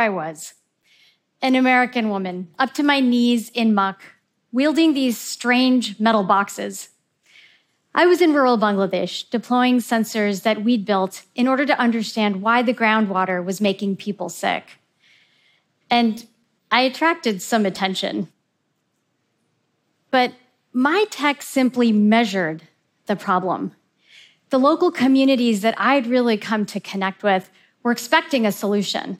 I was, an American woman, up to my knees in muck, wielding these strange metal boxes. I was in rural Bangladesh deploying sensors that we'd built in order to understand why the groundwater was making people sick. And I attracted some attention. But my tech simply measured the problem. The local communities that I'd really come to connect with were expecting a solution.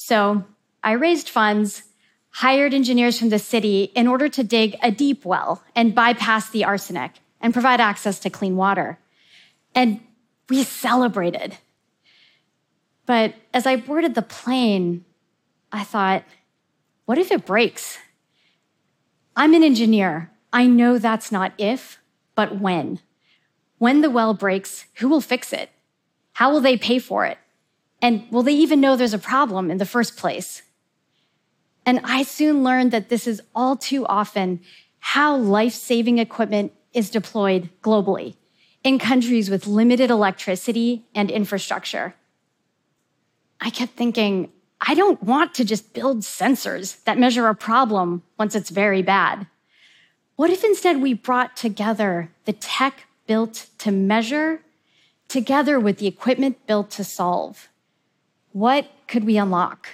So I raised funds, hired engineers from the city in order to dig a deep well and bypass the arsenic and provide access to clean water. And we celebrated. But as I boarded the plane, I thought, what if it breaks? I'm an engineer. I know that's not if, but when. When the well breaks, who will fix it? How will they pay for it? And will they even know there's a problem in the first place? And I soon learned that this is all too often how life saving equipment is deployed globally in countries with limited electricity and infrastructure. I kept thinking, I don't want to just build sensors that measure a problem once it's very bad. What if instead we brought together the tech built to measure together with the equipment built to solve? What could we unlock?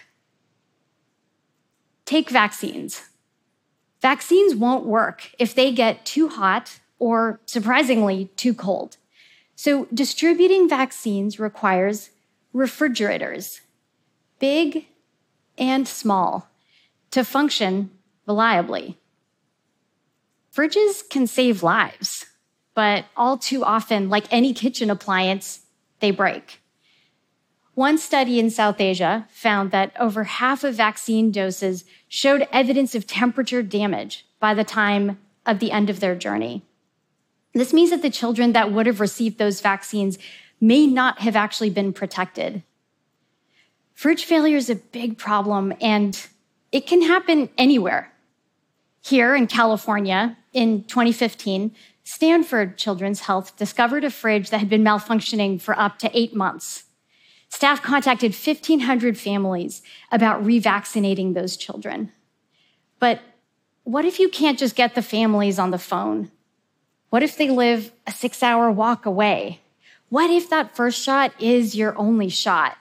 Take vaccines. Vaccines won't work if they get too hot or, surprisingly, too cold. So, distributing vaccines requires refrigerators, big and small, to function reliably. Fridges can save lives, but all too often, like any kitchen appliance, they break. One study in South Asia found that over half of vaccine doses showed evidence of temperature damage by the time of the end of their journey. This means that the children that would have received those vaccines may not have actually been protected. Fridge failure is a big problem and it can happen anywhere. Here in California in 2015, Stanford Children's Health discovered a fridge that had been malfunctioning for up to eight months. Staff contacted 1,500 families about revaccinating those children. But what if you can't just get the families on the phone? What if they live a six hour walk away? What if that first shot is your only shot?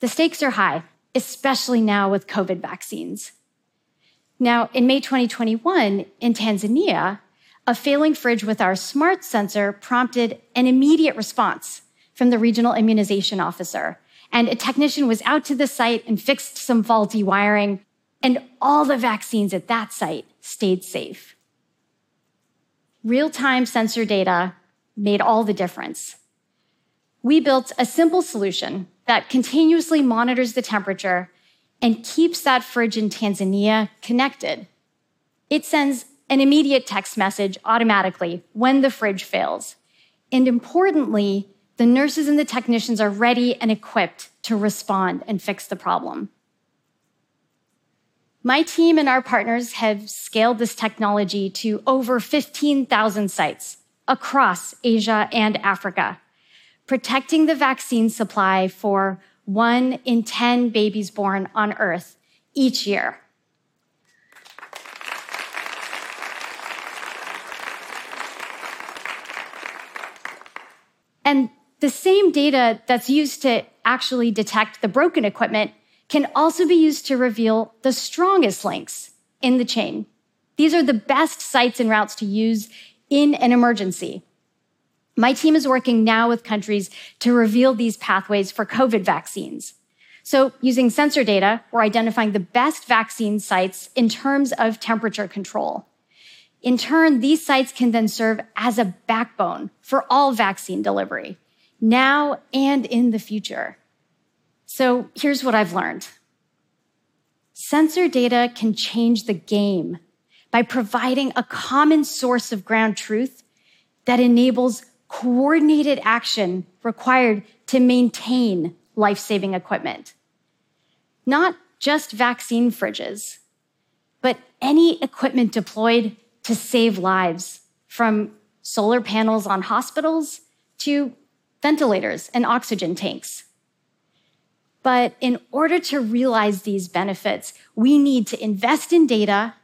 The stakes are high, especially now with COVID vaccines. Now, in May 2021, in Tanzania, a failing fridge with our smart sensor prompted an immediate response from the regional immunization officer. And a technician was out to the site and fixed some faulty wiring, and all the vaccines at that site stayed safe. Real time sensor data made all the difference. We built a simple solution that continuously monitors the temperature and keeps that fridge in Tanzania connected. It sends an immediate text message automatically when the fridge fails. And importantly, the nurses and the technicians are ready and equipped to respond and fix the problem. My team and our partners have scaled this technology to over 15,000 sites across Asia and Africa, protecting the vaccine supply for one in 10 babies born on Earth each year. And the same data that's used to actually detect the broken equipment can also be used to reveal the strongest links in the chain. These are the best sites and routes to use in an emergency. My team is working now with countries to reveal these pathways for COVID vaccines. So, using sensor data, we're identifying the best vaccine sites in terms of temperature control. In turn, these sites can then serve as a backbone for all vaccine delivery now and in the future. So here's what I've learned sensor data can change the game by providing a common source of ground truth that enables coordinated action required to maintain life saving equipment. Not just vaccine fridges, but any equipment deployed to save lives from solar panels on hospitals to ventilators, and oxygen tanks. But in order to realize these benefits, we need to invest in data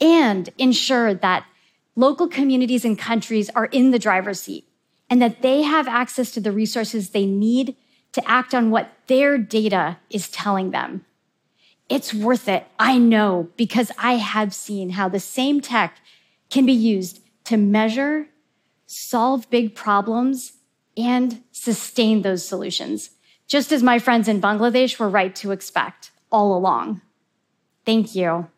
and ensure that local communities and countries are in the driver's seat and that they have access to the resources they need to act on what their data is telling them. It's worth it. I know because I have seen how the same tech can be used to measure, solve big problems, and sustain those solutions, just as my friends in Bangladesh were right to expect all along. Thank you.